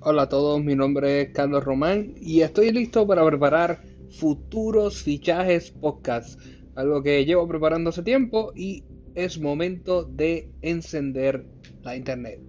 Hola a todos, mi nombre es Carlos Román y estoy listo para preparar futuros fichajes podcast, algo que llevo preparando hace tiempo y es momento de encender la internet.